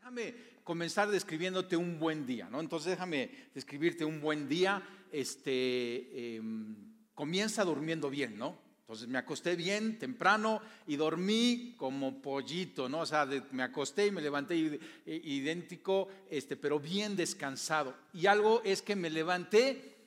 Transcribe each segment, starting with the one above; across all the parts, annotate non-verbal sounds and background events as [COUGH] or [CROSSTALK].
Déjame comenzar describiéndote un buen día, ¿no? Entonces déjame describirte un buen día. Este, em, comienza durmiendo bien, ¿no? Entonces me acosté bien temprano y dormí como pollito, ¿no? O sea, me acosté y me levanté idéntico, este, pero bien descansado. Y algo es que me levanté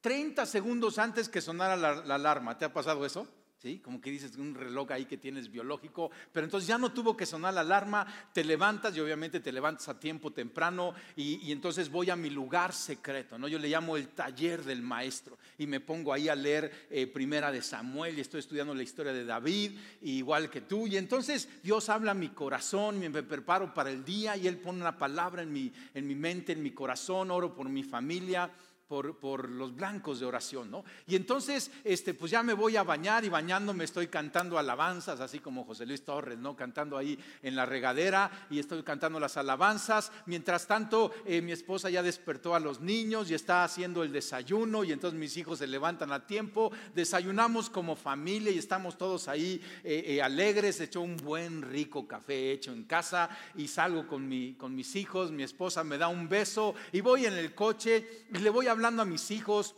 30 segundos antes que sonara la alarma. ¿Te ha pasado eso? ¿Sí? Como que dices un reloj ahí que tienes biológico, pero entonces ya no tuvo que sonar la alarma, te levantas y obviamente te levantas a tiempo temprano y, entonces voy a mi lugar secreto, ¿no? Yo le llamo el taller del maestro y me pongo ahí a leer eh, Primera de Samuel y estoy estudiando la historia de David, igual que tú, y entonces Dios habla a mi corazón, me preparo para el día y Él pone una palabra en mi, en mi mente, en mi corazón, oro por mi familia por, los blancos de oración, ¿no? Y entonces, este, pues ya me voy a bañar y bañándome estoy cantando alabanzas, así como José Luis Torres, ¿no? Cantando ahí en la regadera y estoy cantando las alabanzas. Mientras tanto, eh, mi esposa ya despertó a los niños y está haciendo el desayuno y entonces mis hijos se levantan a tiempo, desayunamos como familia y estamos todos ahí eh, eh, alegres, hecho un buen rico café hecho en casa y salgo con, mi, con mis hijos, mi esposa me da un beso y voy en el coche y le voy a hablando a mis hijos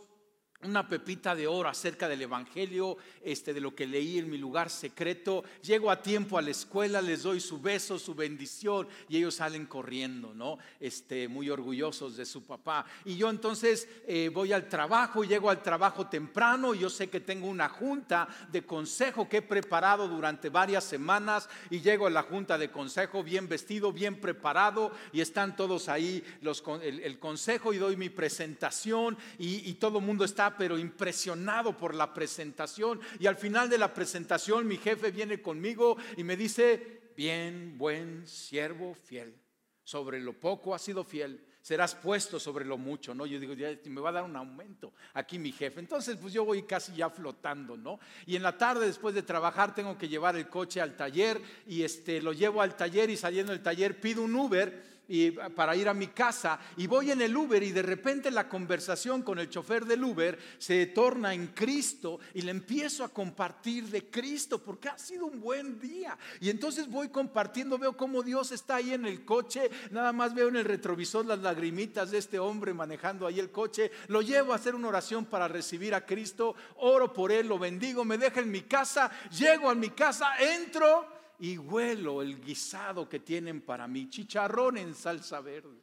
una pepita de oro acerca del Evangelio, este, de lo que leí en mi lugar secreto. Llego a tiempo a la escuela, les doy su beso, su bendición y ellos salen corriendo, ¿no? Este, muy orgullosos de su papá. Y yo entonces eh, voy al trabajo, llego al trabajo temprano, yo sé que tengo una junta de consejo que he preparado durante varias semanas y llego a la junta de consejo bien vestido, bien preparado y están todos ahí los, el, consejo y doy mi presentación y todo el mundo está pero impresionado por la presentación. Y al final de la presentación mi jefe viene conmigo y me dice, bien, buen siervo fiel, sobre lo poco has sido fiel, serás puesto sobre lo mucho, ¿no? Yo digo, ya me va a dar un aumento aquí mi jefe. Entonces, pues yo voy casi ya flotando, ¿no? Y en la tarde, después de trabajar, tengo que llevar el coche al taller y este, lo llevo al taller y saliendo del taller pido un Uber y para ir a mi casa y voy en el Uber y de repente la conversación con el chofer del Uber se torna en Cristo y le empiezo a compartir de Cristo porque ha sido un buen día. Y entonces voy compartiendo, veo cómo Dios está ahí en el coche, nada más veo en el retrovisor las lagrimitas de este hombre manejando ahí el coche, lo llevo a hacer una oración para recibir a Cristo, oro por él, lo bendigo, me deja en mi casa, llego a mi casa, entro y huelo el guisado que tienen para mí, chicharrón en salsa verde.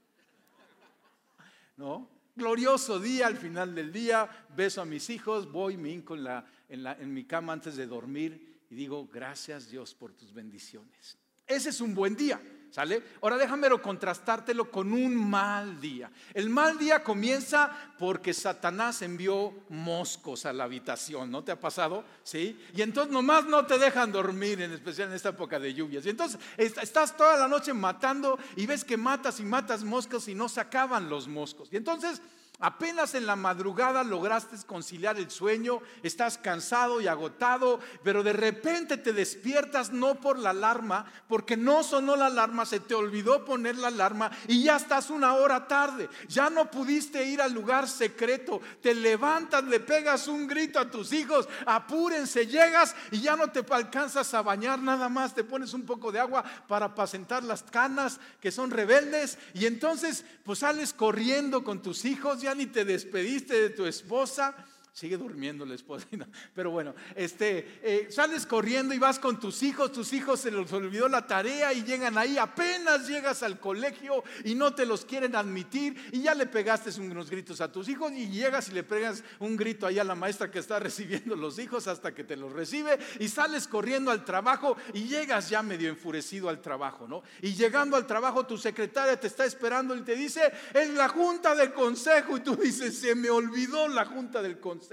¿No? Glorioso día al final del día, beso a mis hijos, voy, me hinco en, en mi cama antes de dormir y digo, gracias Dios por tus bendiciones. Ese es un buen día. ¿Sale? Ahora déjamelo contrastártelo con un mal día. El mal día comienza porque Satanás envió moscos a la habitación, ¿no te ha pasado? ¿Sí? Y entonces nomás no te dejan dormir, en especial en esta época de lluvias. Y entonces estás toda la noche matando y ves que matas y matas moscos y no se acaban los moscos. Y entonces Apenas en la madrugada lograste conciliar el sueño, estás cansado y agotado, pero de repente te despiertas no por la alarma, porque no sonó la alarma, se te olvidó poner la alarma y ya estás una hora tarde. Ya no pudiste ir al lugar secreto. Te levantas, le pegas un grito a tus hijos, apúrense, llegas y ya no te alcanzas a bañar nada más, te pones un poco de agua para apacentar las canas que son rebeldes y entonces pues sales corriendo con tus hijos ya ni te despediste de tu esposa Sigue durmiendo la esposa. [LAUGHS] Pero bueno, este, eh, sales corriendo y vas con tus hijos, tus hijos se les olvidó la tarea y llegan ahí, apenas llegas al colegio y no te los quieren admitir y ya le pegaste unos gritos a tus hijos y llegas y le pegas un grito ahí a la maestra que está [LAUGHS] recibiendo los hijos hasta que te los recibe y sales corriendo al trabajo y llegas ya medio enfurecido al trabajo, ¿no? Y llegando al trabajo tu secretaria te está esperando y te dice, es la junta del consejo y tú dices, se me olvidó la junta del consejo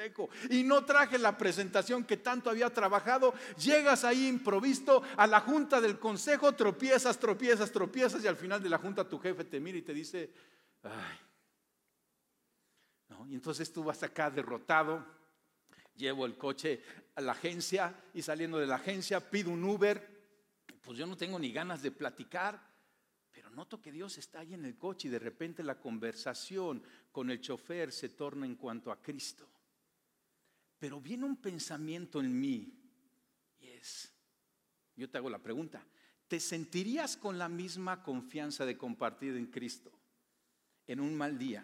y no traje la presentación que tanto había trabajado. Llegas ahí improvisto a la junta del consejo, tropiezas, tropiezas, tropiezas y al final de la junta tu jefe te mira y te dice, ay. Y entonces tú vas acá derrotado, llevo el coche a la agencia y saliendo de la agencia pido un Uber. Pues yo no tengo ni ganas de platicar, pero noto que Dios está ahí en el coche y de repente la conversación con el chofer se torna en cuanto a Cristo. Pero viene un pensamiento en mí y es, yo te hago la pregunta, ¿te sentirías con la misma confianza de compartir en Cristo en un mal día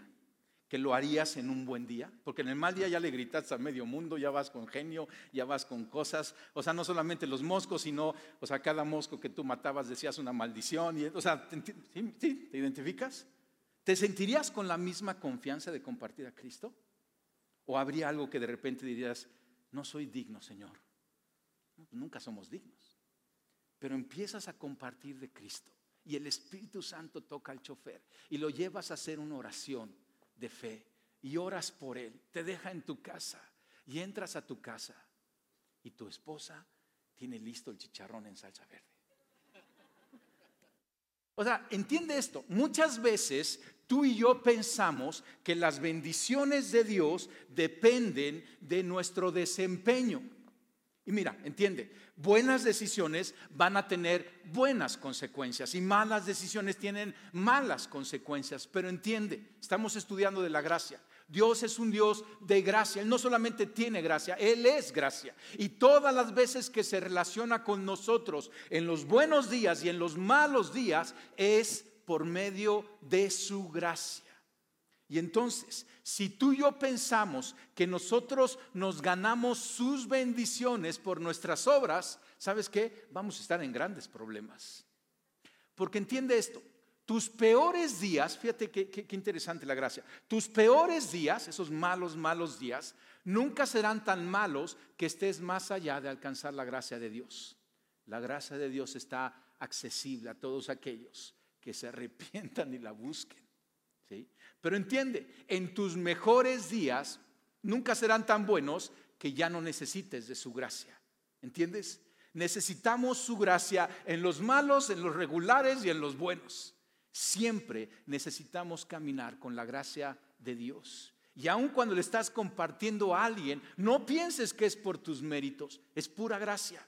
que lo harías en un buen día? Porque en el mal día ya le gritas a medio mundo, ya vas con genio, ya vas con cosas, o sea, no solamente los moscos, sino, o sea, cada mosco que tú matabas decías una maldición, y, o sea, ¿te, ¿te identificas? ¿Te sentirías con la misma confianza de compartir a Cristo? ¿O habría algo que de repente dirías, no soy digno, Señor? Nunca somos dignos. Pero empiezas a compartir de Cristo y el Espíritu Santo toca al chofer y lo llevas a hacer una oración de fe y oras por él, te deja en tu casa y entras a tu casa y tu esposa tiene listo el chicharrón en salsa verde. O sea, entiende esto, muchas veces tú y yo pensamos que las bendiciones de Dios dependen de nuestro desempeño. Y mira, entiende, buenas decisiones van a tener buenas consecuencias y malas decisiones tienen malas consecuencias. Pero entiende, estamos estudiando de la gracia. Dios es un Dios de gracia. Él no solamente tiene gracia, Él es gracia. Y todas las veces que se relaciona con nosotros en los buenos días y en los malos días es por medio de su gracia. Y entonces, si tú y yo pensamos que nosotros nos ganamos sus bendiciones por nuestras obras, ¿sabes qué? Vamos a estar en grandes problemas. Porque entiende esto, tus peores días, fíjate qué, interesante la gracia, tus peores días, esos malos, malos días, nunca serán tan malos que estés más allá de alcanzar la gracia de Dios. La gracia de Dios está accesible a todos aquellos que se arrepientan y la busquen. Pero entiende, en tus mejores días nunca serán tan buenos que ya no necesites de su gracia. ¿Entiendes? Necesitamos su gracia en los malos, en los regulares y en los buenos. Siempre necesitamos caminar con la gracia de Dios. Y aun cuando le estás compartiendo a alguien, no pienses que es por tus méritos, es pura gracia.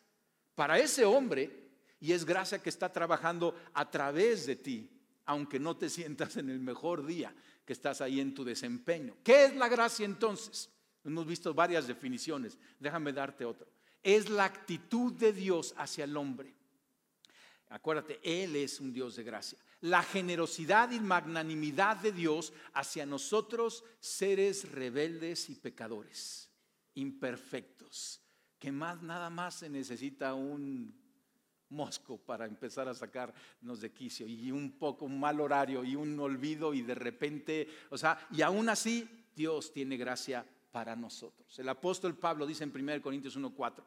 Para ese hombre, y es gracia que está trabajando a través de ti, aunque no te sientas en el mejor día que estás ahí en tu desempeño. ¿Qué es la gracia entonces? Hemos visto varias definiciones, déjame darte otro. Es la actitud de Dios hacia el hombre. Acuérdate, Él es un Dios de gracia. La generosidad y magnanimidad de Dios hacia nosotros, seres rebeldes y pecadores, imperfectos, que más nada más se necesita un mosco para empezar a sacarnos de quicio y un poco un mal horario y un olvido y de repente, o sea, y aún así Dios tiene gracia para nosotros. El apóstol Pablo dice en 1 Corintios 1:4,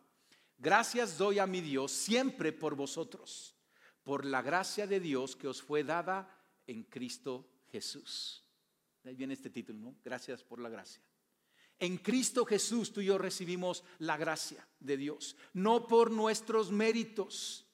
gracias doy a mi Dios siempre por vosotros, por la gracia de Dios que os fue dada en Cristo Jesús. ahí viene este título, ¿no? Gracias por la gracia. En Cristo Jesús tú y yo recibimos la gracia de Dios, no por nuestros méritos,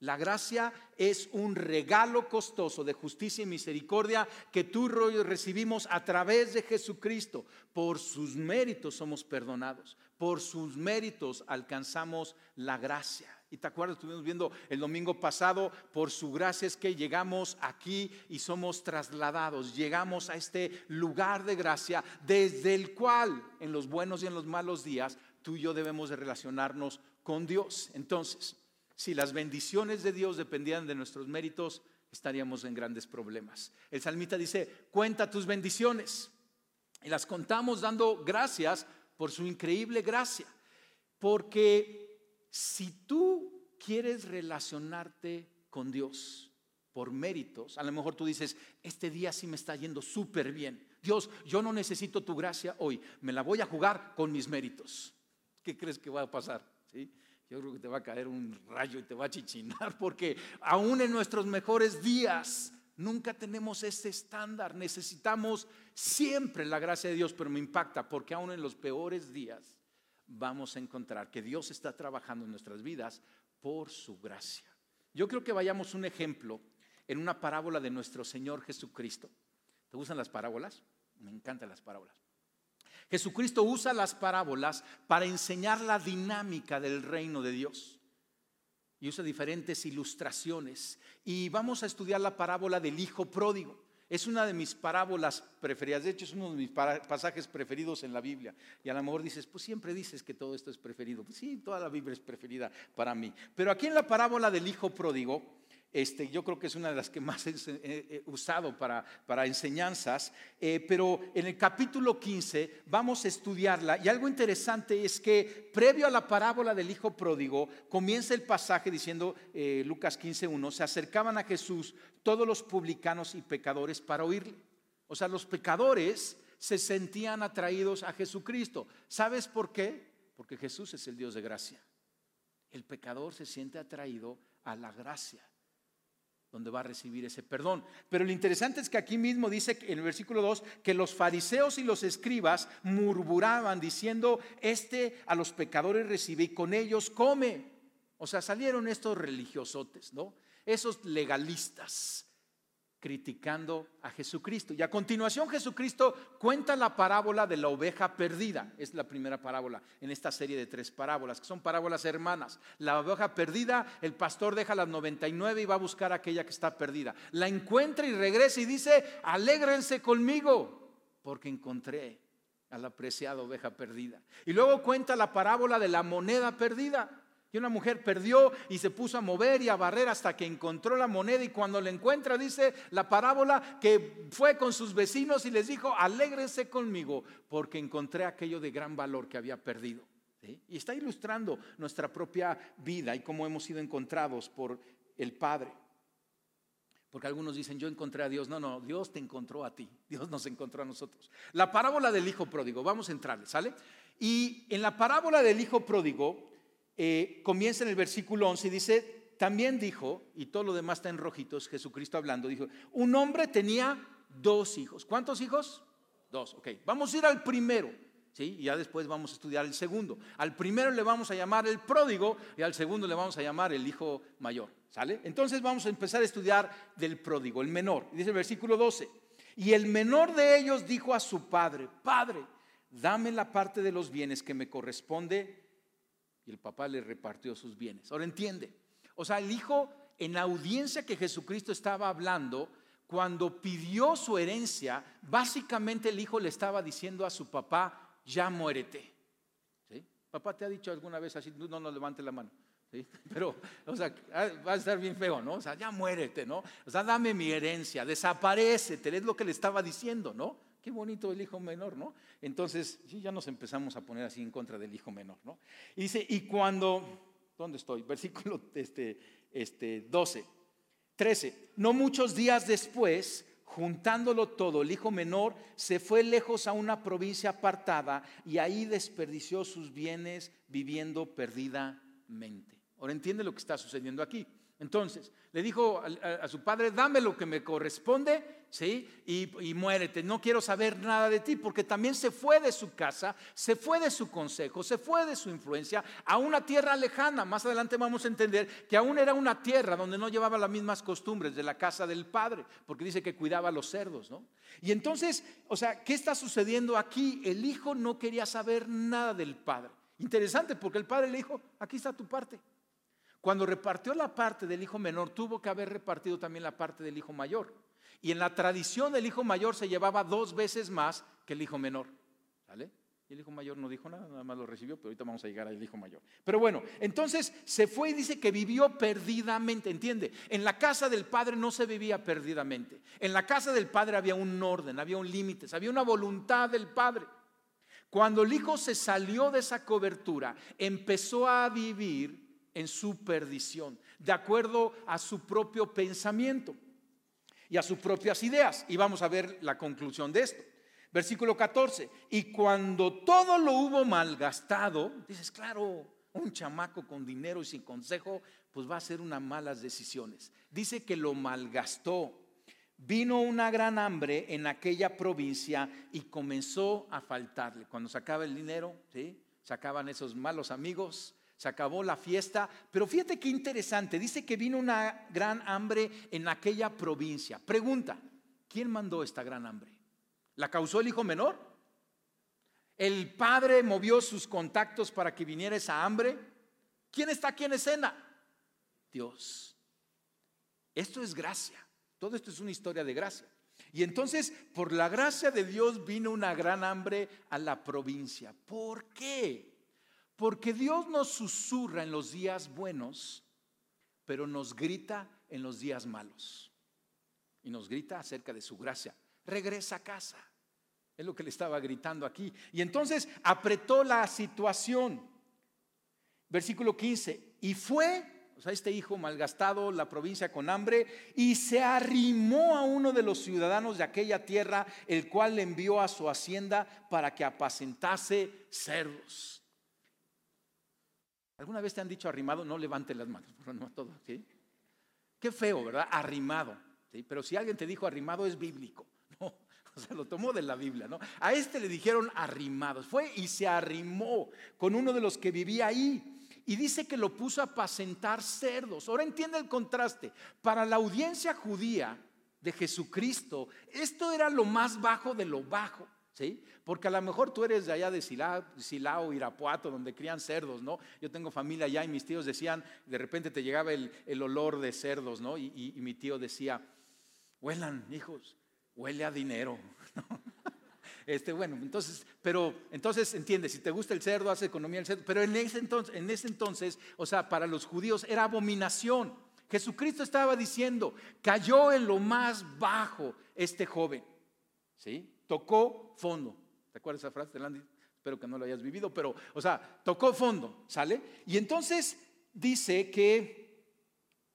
la gracia es un regalo costoso de justicia y misericordia que tú recibimos a través de Jesucristo. Por sus méritos somos perdonados. Por sus méritos alcanzamos la gracia. Y te acuerdas, estuvimos viendo el domingo pasado, por su gracia es que llegamos aquí y somos trasladados, llegamos a este lugar de gracia desde el cual en los buenos y en los malos días tú y yo debemos de relacionarnos con Dios. Entonces, si las bendiciones de Dios dependieran de nuestros méritos, estaríamos en grandes problemas. El salmista dice, cuenta tus bendiciones. Y las contamos dando gracias por su increíble gracia. Porque si tú quieres relacionarte con Dios por méritos, a lo mejor tú dices, este día sí me está yendo súper bien. Dios, yo no necesito tu gracia hoy, me la voy a jugar con mis méritos. ¿Qué crees que va a pasar? ¿Sí? yo creo que te va a caer un rayo y te va a chichinar, [LAUGHS] porque aún en nuestros mejores días nunca tenemos ese estándar. Necesitamos siempre la gracia de Dios, pero me impacta porque aún en los peores días vamos a encontrar que Dios está trabajando en nuestras vidas por su gracia. Yo creo que vayamos un ejemplo en una parábola de nuestro Señor Jesucristo. ¿Te gustan las parábolas? Me encantan las parábolas. Jesucristo usa las parábolas para enseñar la dinámica del reino de Dios. Y usa diferentes ilustraciones. Y vamos a estudiar la parábola del Hijo Pródigo. Es una de mis parábolas preferidas. De hecho, es uno de mis pasajes preferidos en la Biblia. Y a lo mejor dices, pues siempre dices que todo esto es preferido. Pues sí, toda la Biblia es preferida para mí. Pero aquí en la parábola del Hijo Pródigo, Este, yo creo que es una de las que más he usado para, para enseñanzas, eh, pero en el capítulo 15 vamos a estudiarla y algo interesante es que previo a la parábola del hijo pródigo comienza el pasaje diciendo eh, Lucas 15.1, se acercaban a Jesús todos los publicanos y pecadores para oírle. O sea, los pecadores se sentían atraídos a Jesucristo. ¿Sabes por qué? Porque Jesús es el Dios de gracia. El pecador se siente atraído a la gracia donde va a recibir ese perdón. Pero lo interesante es que aquí mismo dice en el versículo 2 que los fariseos y los escribas murmuraban diciendo, este a los pecadores recibe y con ellos come. O sea, salieron estos religiosotes, ¿no? Esos legalistas criticando a Jesucristo. Y a continuación Jesucristo cuenta la parábola de la oveja perdida. Es la primera parábola en esta serie de tres parábolas, que son parábolas hermanas. La oveja perdida, el pastor deja las 99 y va a buscar aquella que está perdida. La encuentra y regresa y dice, alégrense conmigo, porque encontré a la apreciada oveja perdida. Y luego cuenta la parábola de la moneda perdida. Y una mujer perdió y se puso a mover y a barrer hasta que encontró la moneda y cuando la encuentra dice la parábola que fue con sus vecinos y les dijo, alégrense conmigo porque encontré aquello de gran valor que había perdido. Y está ilustrando nuestra propia vida y cómo hemos sido encontrados por el Padre. Porque algunos dicen, yo encontré a Dios. No, no, Dios te encontró a ti. Dios nos encontró a nosotros. La parábola del Hijo Pródigo, vamos a entrarle, ¿sale? Y en la parábola del Hijo Pródigo, eh, comienza en el versículo 11 y dice, también dijo, y todo lo demás está en rojitos, Jesucristo hablando, dijo, un hombre tenía dos hijos. ¿Cuántos hijos? Dos, ok. Vamos a ir al primero, ¿sí? Y ya después vamos a estudiar el segundo. Al primero le vamos a llamar el pródigo y al segundo le vamos a llamar el hijo mayor, ¿sale? Entonces vamos a empezar a estudiar del pródigo, el menor. Dice el versículo 12, y el menor de ellos dijo a su padre, Padre, dame la parte de los bienes que me corresponde y el papá le repartió sus bienes. Ahora entiende. O sea, el hijo en la audiencia que Jesucristo estaba hablando, cuando pidió su herencia, básicamente el hijo le estaba diciendo a su papá, ya muérete. ¿Sí? Papá te ha dicho alguna vez así, no, no levante la mano. ¿Sí? [LAUGHS] Pero, o sea, ah, va a estar bien feo, ¿no? O sea, ya muérete, ¿no? O sea, dame mi herencia, desaparece, es lo que le estaba diciendo, ¿no? Qué bonito el hijo menor, ¿no? Entonces, ya nos empezamos a poner así en contra del hijo menor, ¿no? Y dice, y cuando, ¿dónde estoy? [LAUGHS] Versículo este, este 12, 13, no muchos días después, juntándolo todo, el hijo menor se fue lejos a una provincia apartada y ahí desperdició sus bienes viviendo perdidamente. Ahora entiende lo que está sucediendo aquí. Entonces, le dijo a, su padre, dame lo que me corresponde, ¿sí? Y, muérete, no quiero saber nada de ti, porque también se fue de su casa, se fue de su consejo, se fue de su influencia a una tierra lejana. Más adelante vamos a entender que aún era una tierra donde no llevaba las mismas costumbres de la casa del padre, porque dice que cuidaba a los cerdos, ¿no? Y entonces, o sea, ¿qué está sucediendo aquí? El hijo no quería saber nada del padre. Interesante, porque el padre le dijo, aquí está tu parte. Cuando repartió la parte del hijo menor, tuvo que haber repartido también la parte del hijo mayor. Y en la tradición el hijo mayor se llevaba dos veces más que el hijo menor. ¿Sale? Y el hijo mayor no dijo nada, nada más lo recibió, pero ahorita vamos a llegar al hijo mayor. Pero bueno, entonces se fue y dice que vivió perdidamente, ¿entiende? En la casa del padre no se vivía perdidamente. En la casa del padre había un orden, había un límite, había una voluntad del padre. Cuando el hijo se salió de esa cobertura, empezó a vivir en su perdición, de acuerdo a su propio pensamiento y a sus propias ideas. Y vamos a ver la conclusión de esto. Versículo 14. Y cuando todo lo hubo malgastado, dices, claro, un chamaco con dinero y sin consejo, pues va a hacer unas malas decisiones. Dice que lo malgastó. Vino una gran hambre en aquella provincia y comenzó a faltarle. Cuando sacaba el dinero, ¿sí? sacaban esos malos amigos, se acabó la fiesta, pero fíjate qué interesante, dice que vino una gran hambre en aquella provincia. Pregunta, ¿quién mandó esta gran hambre? ¿La causó el hijo menor? ¿El padre movió sus contactos para que viniera esa hambre? ¿Quién está aquí en escena? Dios. Esto es gracia. Todo esto es una historia de gracia. Y entonces, por la gracia de Dios vino una gran hambre a la provincia. ¿Por qué? Porque Dios nos susurra en los días buenos pero nos grita en los días malos. Y nos grita acerca de su gracia. Regresa a casa. Es lo que le estaba gritando aquí. Y entonces apretó la situación. Versículo 15. Y fue o sea, este hijo malgastado la provincia con hambre y se arrimó a uno de los ciudadanos de aquella tierra, el cual le envió a su hacienda para que apacentase cerdos. ¿Alguna vez te han dicho arrimado? No levante las manos, [LAUGHS] no todo, ¿sí? Qué feo, ¿verdad? Arrimado. Pero si alguien te dijo arrimado es bíblico. [LAUGHS] No, o sea, lo tomó de la Biblia, ¿no? A este le dijeron arrimados. Fue y se arrimó con uno de los que vivía ahí y dice que lo puso a apacentar cerdos. Ahora entiende el contraste. Para la audiencia judía de Jesucristo, esto era lo más bajo de lo bajo. ¿Sí? Porque a lo mejor tú eres de allá de Silao, Irapuato, donde crían cerdos, ¿no? Yo tengo familia allá y mis tíos decían, de repente te llegaba el, olor de cerdos, ¿no? Y, mi tío decía, huelan, hijos, huele a dinero. [LAUGHS] Este, bueno, entonces, pero entonces entiende, si te gusta el cerdo, hace economía el cerdo, pero en ese entonces, en ese entonces, o sea, para los judíos era abominación. Jesucristo estaba diciendo, cayó en lo más bajo este joven, ¿sí? Tocó fondo. ¿Te acuerdas esa frase, Landy? Espero que no lo hayas vivido, pero, o sea, tocó fondo, ¿sale? Y entonces dice que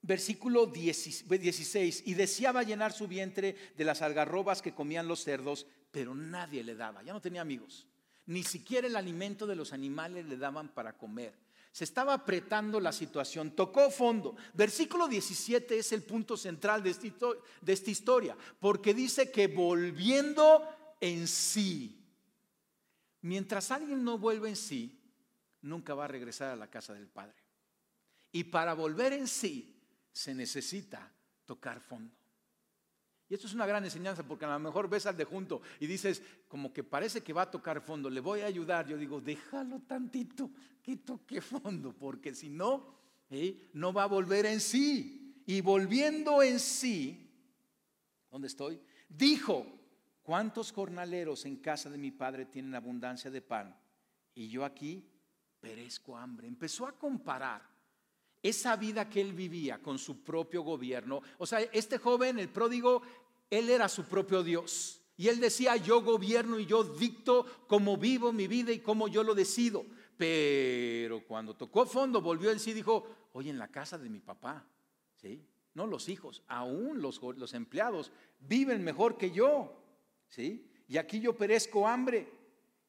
versículo 16, y deseaba llenar su vientre de las algarrobas que comían los cerdos, pero nadie le daba, ya no tenía amigos. Ni siquiera el alimento de los animales le daban para comer. Se estaba apretando la situación, tocó fondo. Versículo 17 es el punto central de esta historia, porque dice que volviendo en sí, mientras alguien no vuelve en sí, nunca va a regresar a la casa del Padre. Y para volver en sí se necesita tocar fondo. Y esto es una gran enseñanza porque a lo mejor ves al de junto y dices, como que parece que va a tocar fondo, le voy a ayudar. Yo digo, déjalo tantito, que toque fondo, porque si no, ¿eh? no va a volver en sí. Y volviendo en sí, ¿dónde estoy? Dijo, ¿cuántos jornaleros en casa de mi padre tienen abundancia de pan? Y yo aquí perezco hambre. Empezó a comparar esa vida que él vivía con su propio gobierno. O sea, este joven, el pródigo, él era su propio Dios. Y él decía, yo gobierno y yo dicto cómo vivo mi vida y cómo yo lo decido. Pero cuando tocó fondo, volvió en sí y dijo, oye, en la casa de mi papá, ¿sí? No los hijos, aún los, los empleados viven mejor que yo, Y aquí yo perezco hambre.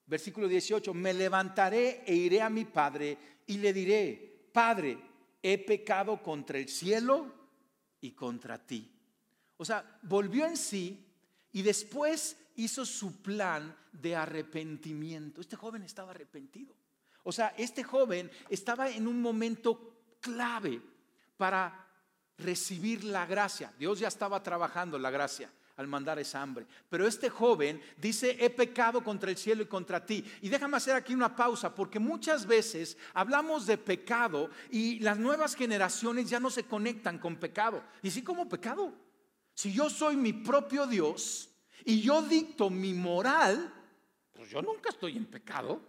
Versículo 18, me levantaré e iré a mi padre y le diré, Padre, he pecado contra el cielo y contra ti o sea, volvió en sí y después hizo su plan de arrepentimiento. Este joven estaba arrepentido. O sea, este joven estaba en un momento clave para recibir la gracia. Dios ya estaba trabajando la gracia al mandar esa hambre. Pero este joven dice, he pecado contra el cielo y contra ti. Y déjame hacer aquí una pausa, porque muchas veces hablamos de pecado y las nuevas generaciones ya no se conectan con pecado. ¿Y sí como pecado? Si yo soy mi propio Dios y yo dicto mi moral, pues yo nunca estoy en pecado.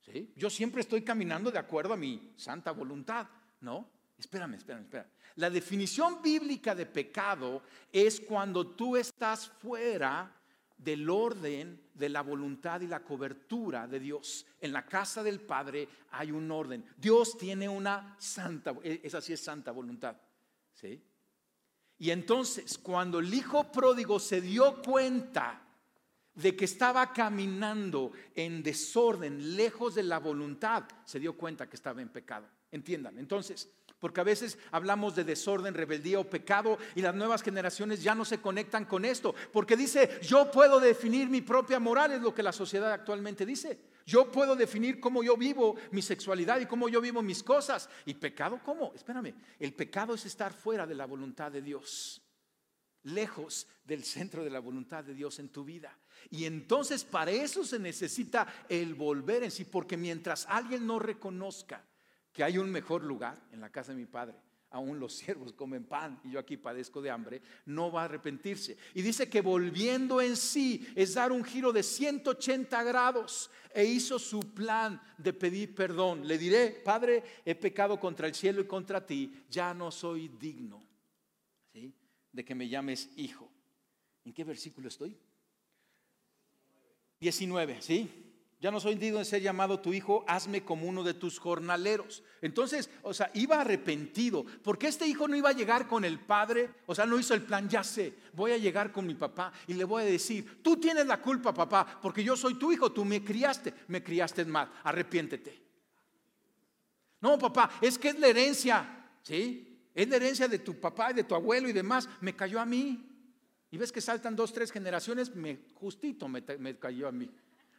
¿sí? Yo siempre estoy caminando de acuerdo a mi santa voluntad. ¿No? Espérame, espérame, espérame. La definición bíblica de pecado es cuando tú estás fuera del orden de la voluntad y la cobertura de Dios. En la casa del Padre hay un orden. Dios tiene una santa, esa sí es santa voluntad. ¿Sí? Y entonces, cuando el hijo pródigo se dio cuenta de que estaba caminando en desorden, lejos de la voluntad, se dio cuenta que estaba en pecado. Entiendan, entonces, porque a veces hablamos de desorden, rebeldía o pecado y las nuevas generaciones ya no se conectan con esto, porque dice, yo puedo definir mi propia moral, es lo que la sociedad actualmente dice. Yo puedo definir cómo yo vivo mi sexualidad y cómo yo vivo mis cosas. ¿Y pecado cómo? Espérame, el pecado es estar fuera de la voluntad de Dios, lejos del centro de la voluntad de Dios en tu vida. Y entonces para eso se necesita el volver en sí, porque mientras alguien no reconozca que hay un mejor lugar en la casa de mi Padre, aún los [LAUGHS] siervos comen pan y yo aquí padezco de hambre, no va a arrepentirse. Y dice que volviendo en sí es dar un giro de 180 grados e hizo su plan de pedir perdón. Le diré, Padre, he pecado contra el cielo y contra ti, ya no soy digno de que me llames hijo. ¿En qué versículo estoy? 19, ¿sí? Ya no soy digno de ser llamado tu hijo, hazme como uno de tus jornaleros. Entonces, o sea, iba arrepentido, porque este hijo no iba a llegar con el padre, o sea, no hizo el plan, ya sé, voy a llegar con mi papá y le voy a decir, tú tienes la culpa, papá, porque yo soy tu hijo, tú me criaste, me criaste mal, arrepiéntete. No, papá, es que es la herencia, ¿sí? Es la herencia de tu papá y de tu abuelo y demás, me cayó a mí. Y ves que saltan dos, tres generaciones, me, justito me, me cayó a mí.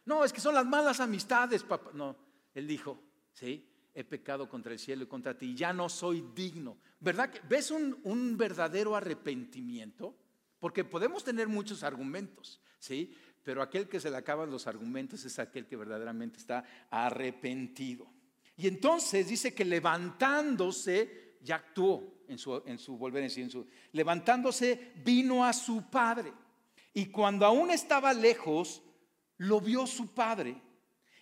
No, es que son las malas amistades, papá. No, él dijo, sí, he pecado contra el cielo y contra ti, ya no soy digno. ¿Verdad? ¿Ves un, un verdadero arrepentimiento? Porque podemos tener muchos argumentos, ¿sí? Pero aquel que se le acaban los argumentos es aquel que verdaderamente está arrepentido. Y entonces dice que levantándose, ya actuó en su, en su volver en sí, en su, levantándose vino a su padre. Y cuando aún estaba lejos, lo vio su padre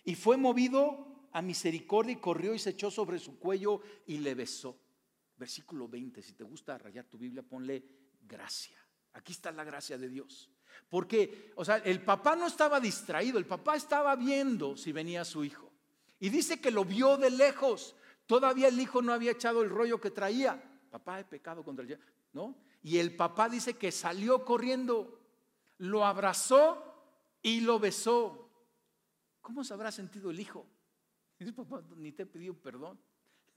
y fue movido a misericordia y corrió y se echó sobre su cuello y le besó. Versículo 20, si te gusta rayar tu Biblia, ponle gracia. Aquí está la gracia de Dios. Porque, o sea, el papá no estaba distraído, el papá estaba viendo si venía su hijo. Y dice que lo vio de lejos. Todavía el hijo no había echado el rollo que traía. Papá, he pecado contra el... ¿No? Y el papá dice que salió corriendo, lo abrazó y lo besó. ¿Cómo se habrá sentido el hijo? El papá ni te pidió perdón.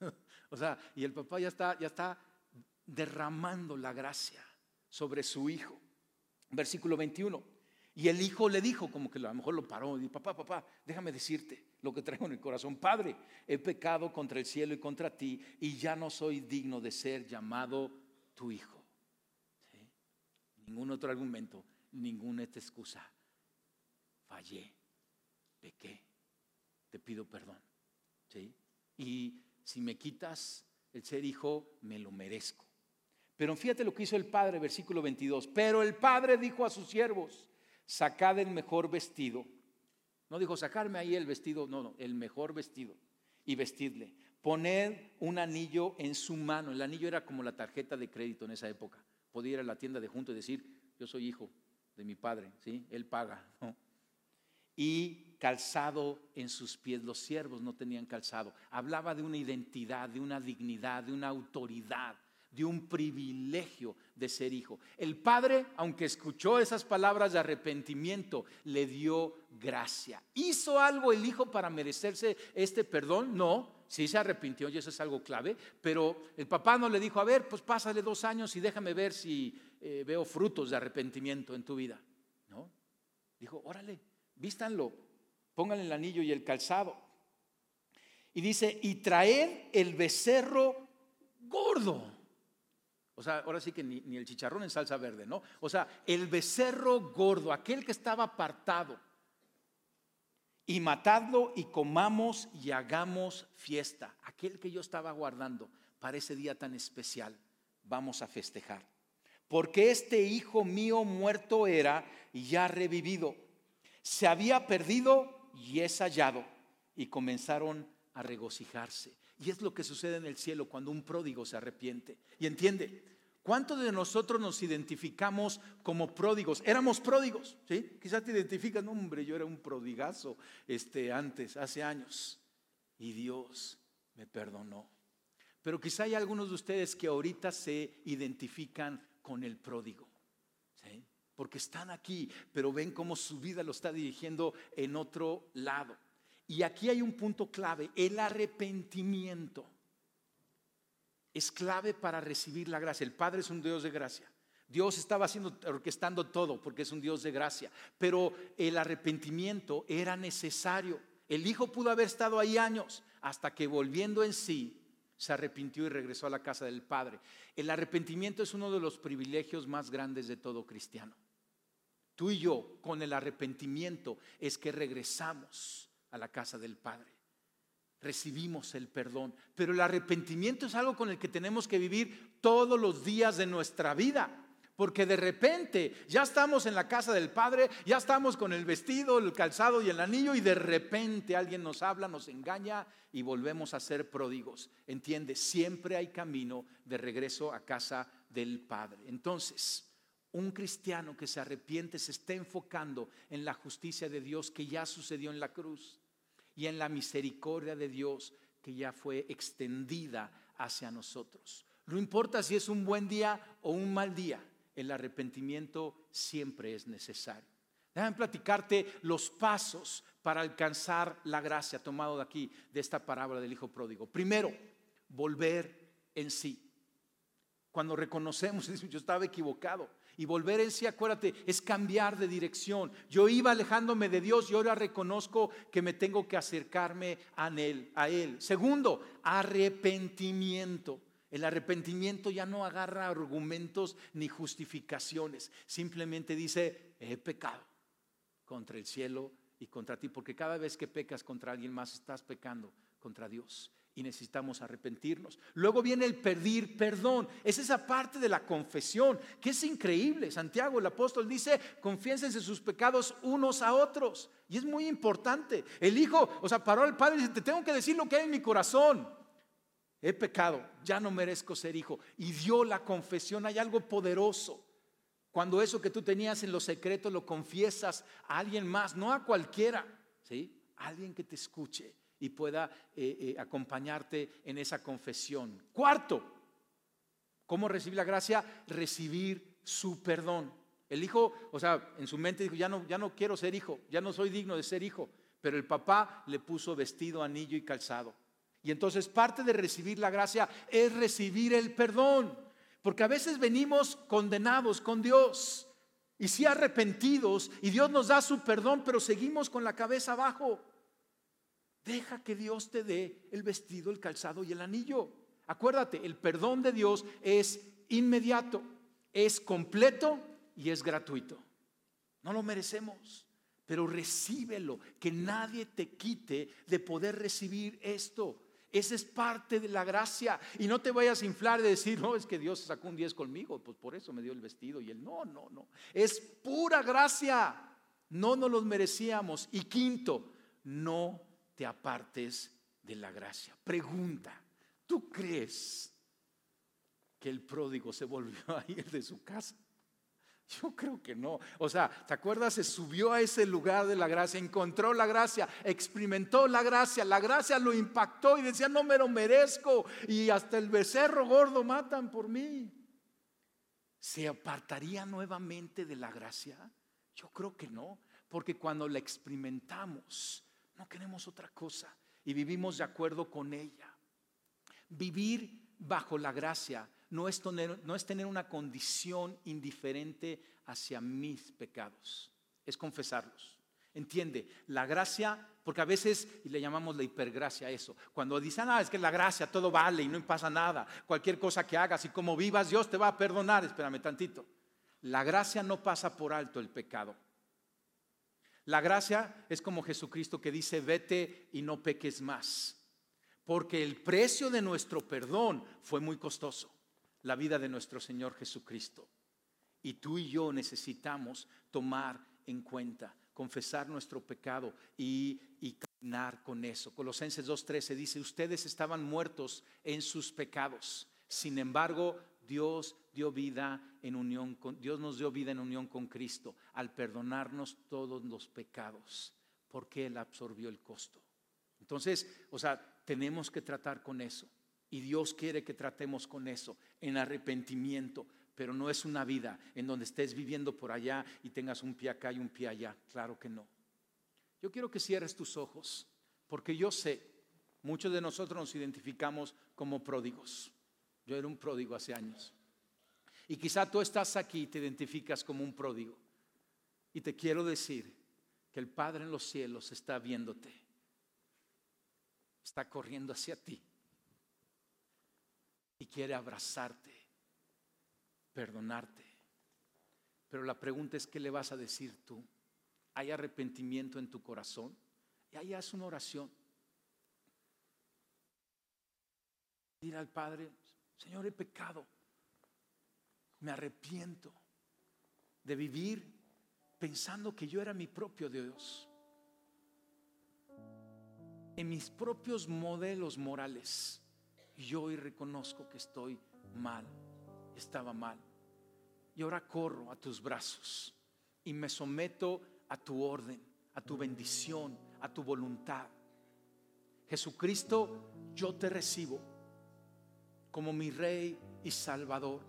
[LAUGHS] o sea, y el papá ya está, ya está derramando la gracia sobre su hijo. Versículo 21. Y el hijo le dijo, como que a lo mejor lo paró, y dijo, papá, papá, déjame decirte lo que traigo en el corazón. Padre, he pecado contra el cielo y contra ti, y ya no soy digno de ser llamado tu hijo. Ningún otro argumento, ninguna excusa fallé, pequé, te pido perdón. ¿sí? Y si me quitas el ser hijo, me lo merezco. Pero fíjate lo que hizo el padre, versículo 22. Pero el padre dijo a sus siervos, sacad el mejor vestido. No dijo sacarme ahí el vestido, no, no, el mejor vestido y vestidle. Poned un anillo en su mano. El anillo era como la tarjeta de crédito en esa época. Podía ir a la tienda de junto y decir, yo soy hijo de mi padre, ¿sí? Él paga. ¿no? Y calzado en sus pies. Los siervos no tenían calzado. Hablaba de una identidad, de una dignidad, de una autoridad, de un privilegio de ser hijo. El padre, aunque escuchó esas palabras de arrepentimiento, le dio gracia. ¿Hizo algo el hijo para merecerse este perdón? No. Sí se arrepintió y eso es algo clave, pero el papá no le dijo, a ver, pues pásale dos años y déjame ver si eh, veo frutos de arrepentimiento en tu vida. No, dijo, órale, vístanlo, pónganle el anillo y el calzado. Y dice, y traer el becerro gordo. O sea, ahora sí que ni, el chicharrón en salsa verde, ¿no? O sea, el becerro gordo, aquel que estaba apartado. Y matadlo y comamos y hagamos fiesta. Aquel que yo estaba guardando para ese día tan especial. Vamos a festejar. Porque este hijo mío muerto era y ya revivido se había perdido y es hallado. Y comenzaron a regocijarse. Y es lo que sucede en el cielo cuando un pródigo se arrepiente. Y entiende, ¿cuántos de nosotros nos identificamos como pródigos? Éramos pródigos, ¿sí? Quizás te identificas, no, hombre, yo era un prodigazo este, antes, hace años. Y Dios me perdonó. Pero quizá hay algunos de ustedes que ahorita se identifican con el pródigo porque están aquí, pero ven cómo su vida lo está dirigiendo en otro lado. Y aquí hay un punto clave, el arrepentimiento. Es clave para recibir la gracia. El Padre es un Dios de gracia. Dios estaba haciendo, orquestando todo porque es un Dios de gracia. Pero el arrepentimiento era necesario. El Hijo pudo haber estado ahí años hasta que volviendo en sí se arrepintió y regresó a la casa del Padre. El arrepentimiento es uno de los privilegios más grandes de todo cristiano. Tú y yo, con el arrepentimiento, es que regresamos a la casa del Padre. recibimos el perdón. Pero el arrepentimiento es algo con el que tenemos que vivir todos los días de nuestra vida. Porque de repente ya estamos en la casa del Padre, ya estamos con el vestido, el calzado y el anillo y de repente alguien nos habla, nos engaña y volvemos a ser pródigos. Entiende, siempre hay camino de regreso a casa del Padre. Entonces, un cristiano que se arrepiente se está enfocando en la justicia de Dios que ya sucedió en la cruz y en la misericordia de Dios que ya fue extendida hacia nosotros. No importa si es un buen día o un mal día el arrepentimiento siempre es necesario. Déjame platicarte los pasos para alcanzar la gracia tomado de aquí, de esta parábola del Hijo Pródigo. Primero, volver en sí. Cuando reconocemos, [LAUGHS] yo estaba equivocado. Y volver en sí, acuérdate, es cambiar de dirección. Yo iba alejándome de Dios y ahora reconozco que me tengo que acercarme a Él. A él. Segundo, arrepentimiento. El arrepentimiento ya no agarra argumentos ni justificaciones, simplemente dice, he pecado contra el cielo y contra ti, porque cada vez que pecas contra alguien más estás pecando contra Dios y necesitamos arrepentirnos. Luego viene el pedir perdón. Es esa parte de la confesión que es increíble. Santiago, el apóstol, dice, confiénsense sus pecados unos a otros. Y es muy importante. El hijo, o sea, paró al padre y dice, te tengo que decir lo que hay en mi corazón he pecado, ya no merezco ser hijo. Y dio la confesión, hay algo poderoso. Cuando eso que tú tenías en lo secreto lo confiesas a alguien más, no a cualquiera, ¿sí? alguien que te escuche y pueda eh, eh, acompañarte en esa confesión. Cuarto, ¿cómo recibir la gracia? Recibir su perdón. El hijo, o sea, en su mente dijo, ya no, ya no quiero ser hijo, ya no soy digno de ser hijo, pero el papá le puso vestido, anillo y calzado. Y entonces parte de recibir la gracia es recibir el perdón. Porque a veces venimos condenados con Dios y sí arrepentidos y Dios nos da su perdón, pero seguimos con la cabeza abajo. Deja que Dios te dé el vestido, el calzado y el anillo. Acuérdate, el perdón de Dios es inmediato, es completo y es gratuito. No lo merecemos, pero recíbelo, que nadie te quite de poder recibir esto. Esa es parte de la gracia. Y no te vayas a inflar de decir, no, es que Dios sacó un 10 conmigo, pues por eso me dio el vestido. Y él, no, no, no. Es pura gracia. No nos los merecíamos. Y quinto, no te apartes de la gracia. Pregunta, ¿tú crees que el pródigo se volvió [LAUGHS] a ir de su casa? Yo creo que no. O sea, ¿te acuerdas? Se subió a ese lugar de la gracia, encontró la gracia, experimentó la gracia, la gracia lo impactó y decía, no me lo merezco. Y hasta el becerro gordo matan por mí. ¿Se apartaría nuevamente de la gracia? Yo creo que no, porque cuando la experimentamos, no queremos otra cosa y vivimos de acuerdo con ella. Vivir bajo la gracia no es, tener, no es tener una condición indiferente hacia mis pecados, es confesarlos. Entiende, la gracia, porque a veces le llamamos la hipergracia a eso. Cuando dicen, ah, es que la gracia todo vale y no pasa nada, cualquier cosa que hagas y como vivas, Dios te va a perdonar. Espérame tantito. La gracia no pasa por alto el pecado. La gracia es como Jesucristo que dice, vete y no peques más. Porque el precio de nuestro perdón fue muy costoso la vida de nuestro Señor Jesucristo. Y tú y yo necesitamos tomar en cuenta, confesar nuestro pecado y, y caminar con eso. Colosenses 2.13 dice, ustedes estaban muertos en sus pecados. Sin embargo, Dios dio vida en unión con Dios nos dio vida en unión con Cristo al perdonarnos todos los pecados, porque él absorbió el costo. Entonces, o sea, tenemos que tratar con eso. Y Dios quiere que tratemos con eso, en arrepentimiento, pero no es una vida en donde estés viviendo por allá y tengas un pie acá y un pie allá. Claro que no. Yo quiero que cierres tus ojos, porque yo sé, muchos de nosotros nos identificamos como pródigos. Yo era un pródigo hace años. Y quizá tú estás aquí y te identificas como un pródigo. Y te quiero decir que el Padre en los cielos está viéndote. Está corriendo hacia ti y quiere abrazarte, perdonarte. Pero la pregunta es, ¿qué le vas a decir tú? ¿Hay arrepentimiento en tu corazón? Y ahí haz una oración. Ir al Padre, Señor, he pecado. Me arrepiento de vivir pensando que yo era mi propio Dios. En mis propios modelos morales. Yo hoy reconozco que estoy mal, estaba mal. Y ahora corro a tus brazos y me someto a tu orden, a tu bendición, a tu voluntad. Jesucristo, yo te recibo como mi Rey y Salvador.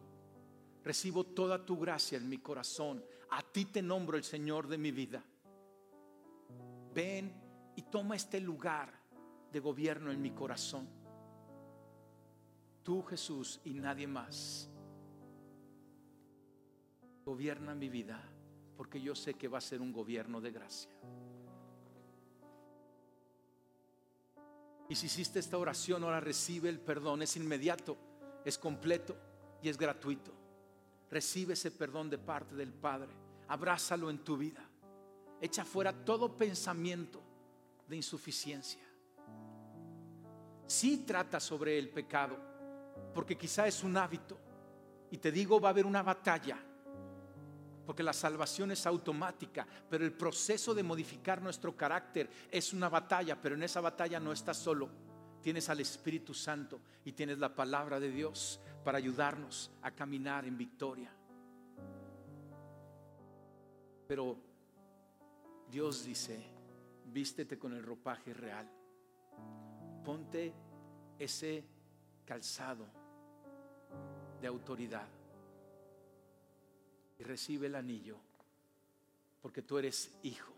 Recibo toda tu gracia en mi corazón. A ti te nombro el Señor de mi vida. Ven y toma este lugar de gobierno en mi corazón. Tú, Jesús, y nadie más. Gobierna mi vida porque yo sé que va a ser un gobierno de gracia. Y si hiciste esta oración, ahora recibe el perdón. Es inmediato, es completo y es gratuito. Recibe ese perdón de parte del Padre. Abrázalo en tu vida. Echa fuera todo pensamiento de insuficiencia. Si trata sobre el pecado, porque quizá es un hábito. Y te digo, va a haber una batalla porque la salvación es automática, pero el proceso de modificar nuestro carácter es una batalla, pero en esa batalla no estás solo. Tienes al Espíritu Santo y tienes la palabra de Dios para ayudarnos a caminar en victoria. Pero Dios dice, vístete con el ropaje real. Ponte ese calzado de autoridad y recibe el anillo, porque tú eres hijo.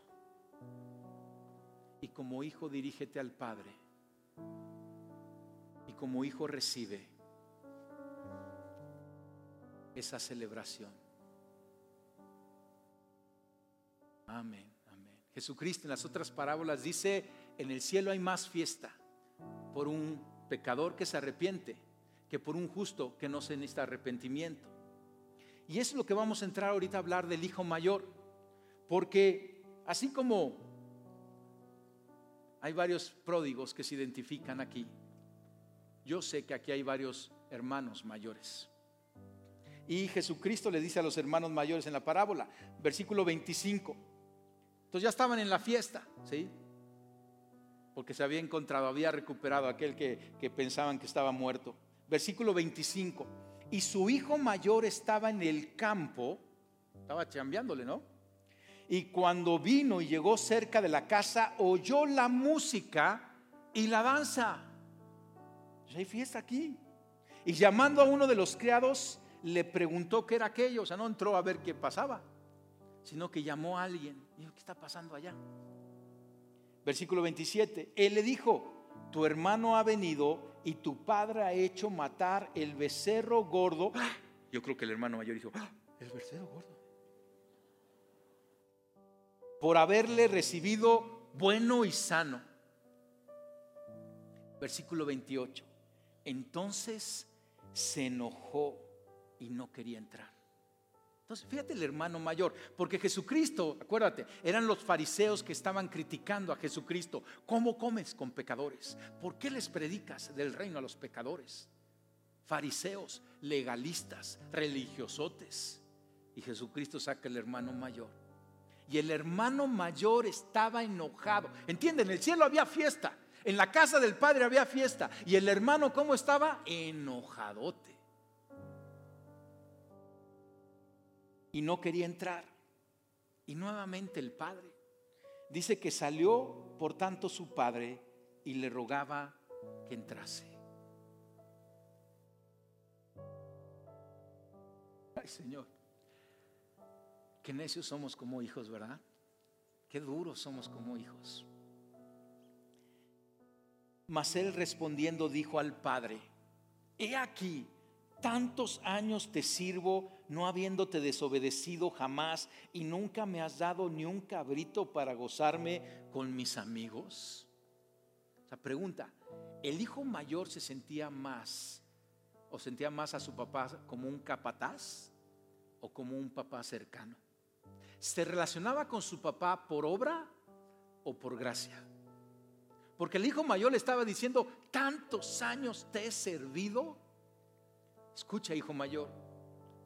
Y como hijo dirígete al Padre. Y como hijo recibe esa celebración. Amén, amén. Jesucristo en las otras parábolas dice, en el cielo hay más fiesta por un pecador que se arrepiente que por un justo que no se necesita arrepentimiento. Y es lo que vamos a entrar ahorita a hablar del hijo mayor. Porque así como hay varios pródigos que se identifican aquí, yo sé que aquí hay varios hermanos mayores. Y Jesucristo le dice a los hermanos mayores en la parábola, versículo 25. Entonces ya estaban en la fiesta, ¿sí? Porque se había encontrado, había recuperado aquel que, que pensaban que estaba muerto. Versículo 25 y su hijo mayor estaba en el campo, estaba chambeándole, ¿no? Y cuando vino y llegó cerca de la casa, oyó la música y la danza. Hay fiesta aquí. Y llamando a uno de los criados, le preguntó qué era aquello. O sea, no entró a ver qué pasaba, sino que llamó a alguien. Dijo, ¿qué está pasando allá? Versículo 27. Él le dijo, tu hermano ha venido y tu padre ha hecho matar el becerro gordo. Yo creo que el hermano mayor dijo, ¡Ah! el becerro gordo. Por haberle recibido bueno y sano. Versículo 28. Entonces se enojó y no quería entrar. Entonces, fíjate el hermano mayor, porque Jesucristo, acuérdate, eran los fariseos que estaban criticando a Jesucristo. ¿Cómo comes con pecadores? ¿Por qué les predicas del reino a los pecadores? Fariseos, legalistas, religiosotes. Y Jesucristo saca el hermano mayor. Y el hermano mayor estaba enojado. ¿Entienden? En el cielo había fiesta. En la casa del Padre había fiesta. Y el hermano, ¿cómo estaba? Enojadote. Y no quería entrar. Y nuevamente el padre dice que salió por tanto su padre y le rogaba que entrase. Ay Señor, qué necios somos como hijos, ¿verdad? Qué duros somos como hijos. Mas él respondiendo dijo al padre, he aquí, tantos años te sirvo no habiéndote desobedecido jamás y nunca me has dado ni un cabrito para gozarme con mis amigos? La pregunta, ¿el hijo mayor se sentía más o sentía más a su papá como un capataz o como un papá cercano? ¿Se relacionaba con su papá por obra o por gracia? Porque el hijo mayor le estaba diciendo, tantos años te he servido. Escucha, hijo mayor,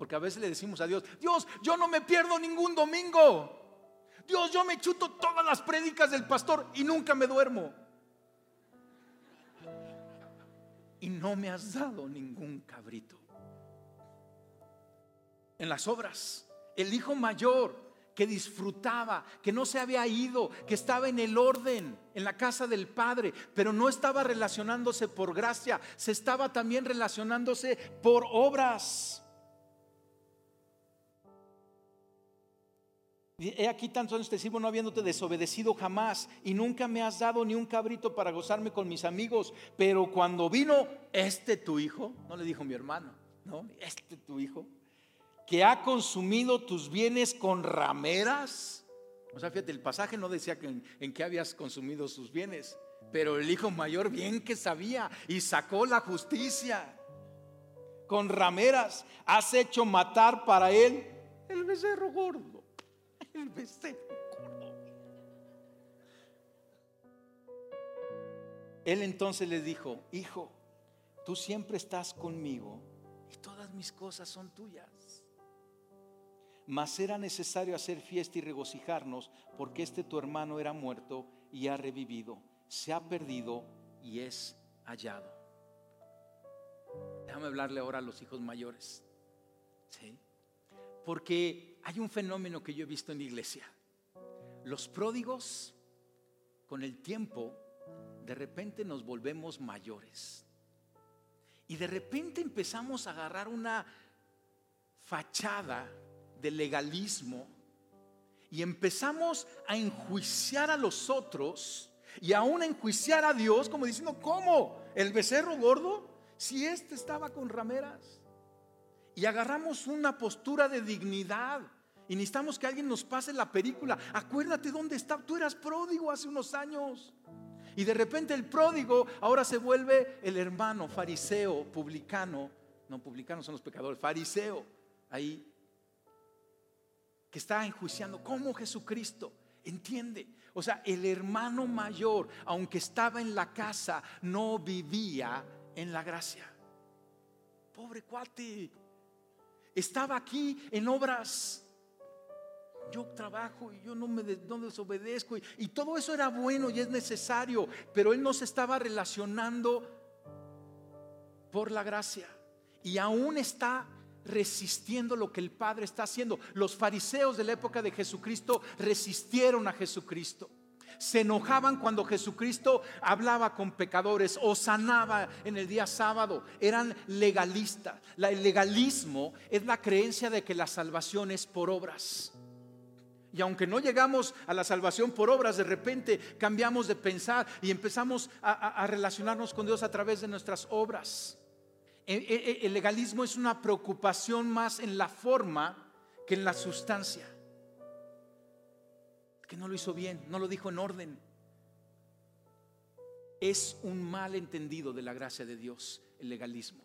porque a veces le decimos a Dios, Dios, yo no me pierdo ningún domingo. Dios, yo me chuto todas las prédicas del pastor y nunca me duermo. Y no me has dado ningún cabrito. En las obras, el hijo mayor que disfrutaba, que no se había ido, que estaba en el orden, en la casa del Padre, pero no estaba relacionándose por gracia, se estaba también relacionándose por obras. He aquí tantos años te sirvo no habiéndote desobedecido jamás y nunca me has dado ni un cabrito para gozarme con mis amigos. Pero cuando vino este tu hijo, no le dijo mi hermano, no, este tu hijo, que ha consumido tus bienes con rameras. O sea, fíjate, el pasaje no decía en, en qué habías consumido sus bienes, pero el hijo mayor bien que sabía y sacó la justicia. Con rameras has hecho matar para él el becerro gordo el Él entonces le dijo, hijo, tú siempre estás conmigo y todas mis cosas son tuyas. Mas era necesario hacer fiesta y regocijarnos porque este tu hermano era muerto y ha revivido, se ha perdido y es hallado. Déjame hablarle ahora a los hijos mayores. ¿Sí? Porque hay un fenómeno que yo he visto en la iglesia. Los pródigos, con el tiempo, de repente nos volvemos mayores. Y de repente empezamos a agarrar una fachada de legalismo y empezamos a enjuiciar a los otros y aún a enjuiciar a Dios como diciendo, ¿cómo? ¿El becerro gordo? Si este estaba con rameras y agarramos una postura de dignidad. Y necesitamos que alguien nos pase la película. Acuérdate dónde está. Tú eras pródigo hace unos años. Y de repente el pródigo ahora se vuelve el hermano fariseo, publicano. No, publicanos son los pecadores. Fariseo. Ahí. Que está enjuiciando. ¿Cómo Jesucristo? Entiende. O sea, el hermano mayor, aunque estaba en la casa, no vivía en la gracia. Pobre cuate estaba aquí en obras. Yo trabajo y yo no me desobedezco. Y, todo eso era bueno y es necesario. Pero él no se estaba relacionando por la gracia. Y aún está resistiendo lo que el Padre está haciendo. Los fariseos de la época de Jesucristo resistieron a Jesucristo se enojaban cuando Jesucristo hablaba con pecadores o sanaba en el día sábado. Eran legalistas. El legalismo es la creencia de que la salvación es por obras. Y aunque no llegamos a la salvación por obras, de repente cambiamos de pensar y empezamos a, relacionarnos con Dios a través de nuestras obras. E, e, e, el legalismo es una preocupación más en la forma que en la sustancia que no lo hizo bien, no lo dijo en orden. Es un mal entendido de la gracia de Dios, el legalismo.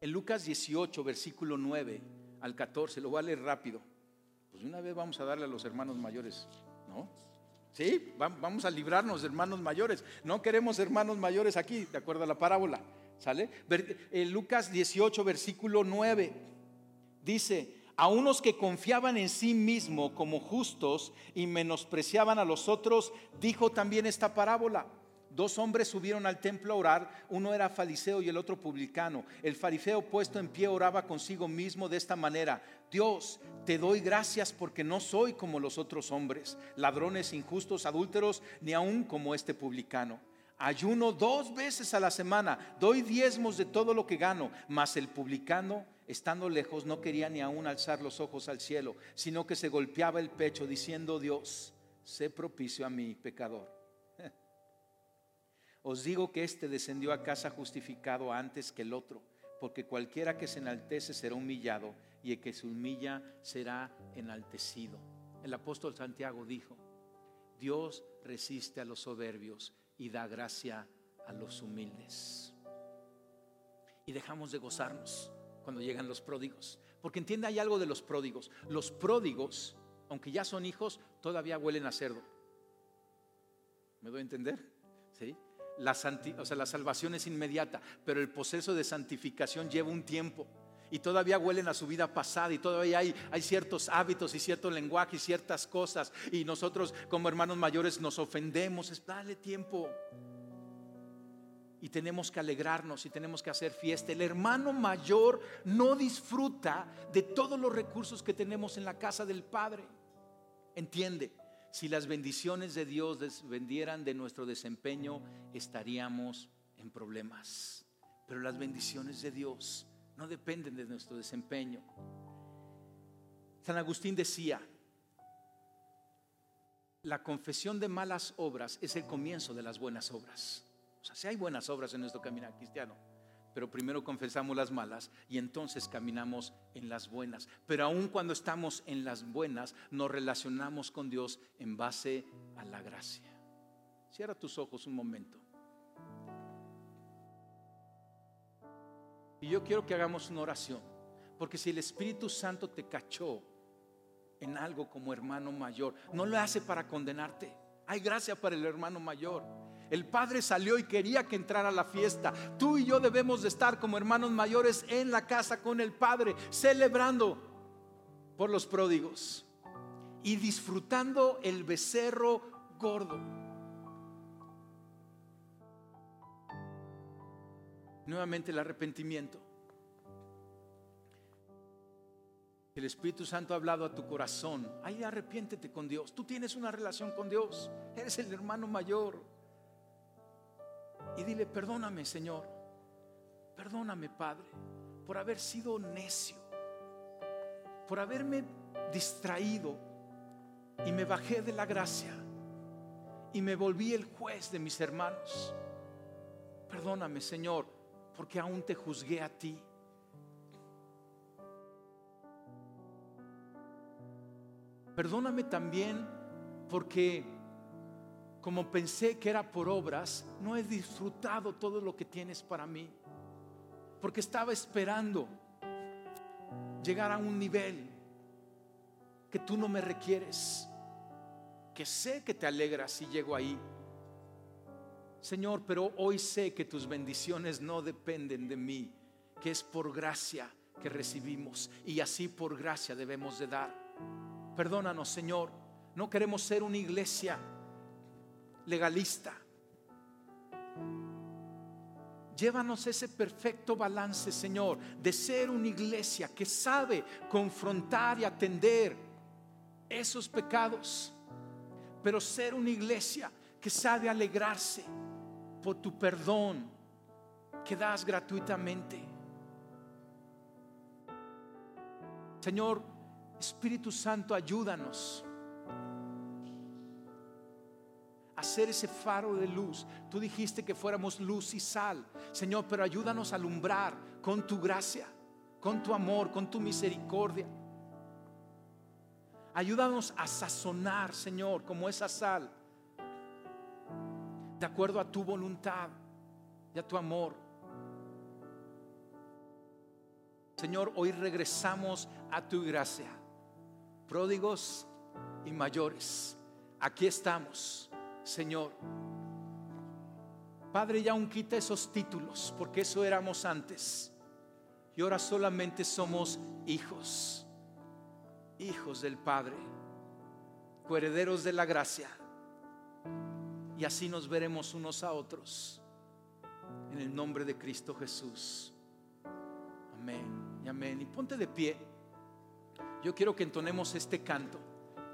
En Lucas 18, versículo 9 al 14, lo voy a leer rápido. Pues una vez vamos a darle a los hermanos mayores, ¿no? Sí, vamos a librarnos de hermanos mayores. No queremos hermanos mayores aquí, de acuerdo a la parábola. ¿Sale? En Lucas 18, versículo 9, dice, a unos que confiaban en sí mismo como justos y menospreciaban a los otros, dijo también esta parábola. Dos hombres subieron al templo a orar, uno era fariseo y el otro publicano. El fariseo puesto en pie oraba consigo mismo de esta manera, Dios, te doy gracias porque no soy como los otros hombres, ladrones, injustos, adúlteros, ni aun como este publicano. Ayuno dos veces a la semana, doy diezmos de todo lo que gano, mas el publicano estando lejos, no quería ni aún alzar los ojos al cielo, sino que se golpeaba el pecho diciendo, Dios, sé propicio a mi pecador. [LAUGHS] Os digo que éste descendió a casa justificado antes que el otro, porque cualquiera que se enaltece será humillado y el que se humilla será enaltecido. El apóstol Santiago dijo, Dios resiste a los soberbios y da gracia a los humildes. Y dejamos de gozarnos cuando llegan los pródigos. Porque entiende, hay algo de los pródigos. Los pródigos, aunque ya son hijos, todavía huelen a cerdo. ¿Me doy a entender? ¿Sí? La, o sea, la salvación es inmediata, pero el proceso de santificación lleva un tiempo. Y todavía huelen a su vida pasada y todavía hay, hay ciertos hábitos y cierto lenguaje y ciertas cosas. Y nosotros como hermanos mayores nos ofendemos. Es dale tiempo. Y tenemos que alegrarnos y tenemos que hacer fiesta. El hermano mayor no disfruta de todos los recursos que tenemos en la casa del Padre. Entiende, si las bendiciones de Dios vendieran de nuestro desempeño, estaríamos en problemas. Pero las bendiciones de Dios no dependen de nuestro desempeño. San Agustín decía, la confesión de malas obras es el comienzo de las buenas obras. O sea, si hay buenas obras en nuestro caminar cristiano, pero primero confesamos las malas y entonces caminamos en las buenas. Pero aun cuando estamos en las buenas, nos relacionamos con Dios en base a la gracia. Cierra tus ojos un momento. Y yo quiero que hagamos una oración, porque si el Espíritu Santo te cachó en algo como hermano mayor, no lo hace para condenarte. Hay gracia para el hermano mayor. El padre salió y quería que entrara a la fiesta. Tú y yo debemos de estar como hermanos mayores en la casa con el padre, celebrando por los pródigos y disfrutando el becerro gordo. Nuevamente el arrepentimiento. El Espíritu Santo ha hablado a tu corazón. Ahí arrepiéntete con Dios. Tú tienes una relación con Dios. Eres el hermano mayor. Y dile, perdóname Señor. Perdóname Padre por haber sido necio. Por haberme distraído. Y me bajé de la gracia. Y me volví el juez de mis hermanos. Perdóname Señor porque aún te juzgué a ti. Perdóname también porque como pensé que era por obras, no he disfrutado todo lo que tienes para mí. Porque estaba esperando llegar a un nivel que tú no me requieres, que sé que te alegras si llego ahí Señor, pero hoy sé que tus bendiciones no dependen de mí, que es por gracia que recibimos y así por gracia debemos de dar. Perdónanos, Señor, no queremos ser una iglesia legalista. Llévanos ese perfecto balance, Señor, de ser una iglesia que sabe confrontar y atender esos pecados, pero ser una iglesia que sabe alegrarse por tu perdón que das gratuitamente. Señor, Espíritu Santo, ayúdanos a ser ese faro de luz. Tú dijiste que fuéramos luz y sal, Señor, pero ayúdanos a alumbrar con tu gracia, con tu amor, con tu misericordia. Ayúdanos a sazonar, Señor, como esa sal de acuerdo a tu voluntad y a tu amor. Señor, hoy regresamos a tu gracia, pródigos y mayores. Aquí estamos, Señor. Padre, ya aún quita esos títulos, porque eso éramos antes. Y ahora solamente somos hijos, hijos del Padre, coherederos de la gracia y así nos veremos unos a otros. En el nombre de Cristo Jesús. Amén y amén. Y ponte de pie. Yo quiero que entonemos este canto.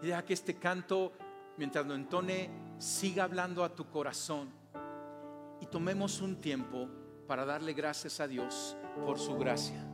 Y deja que este canto, mientras lo entone, siga hablando a tu corazón. Y tomemos un tiempo para darle gracias a Dios por su gracia.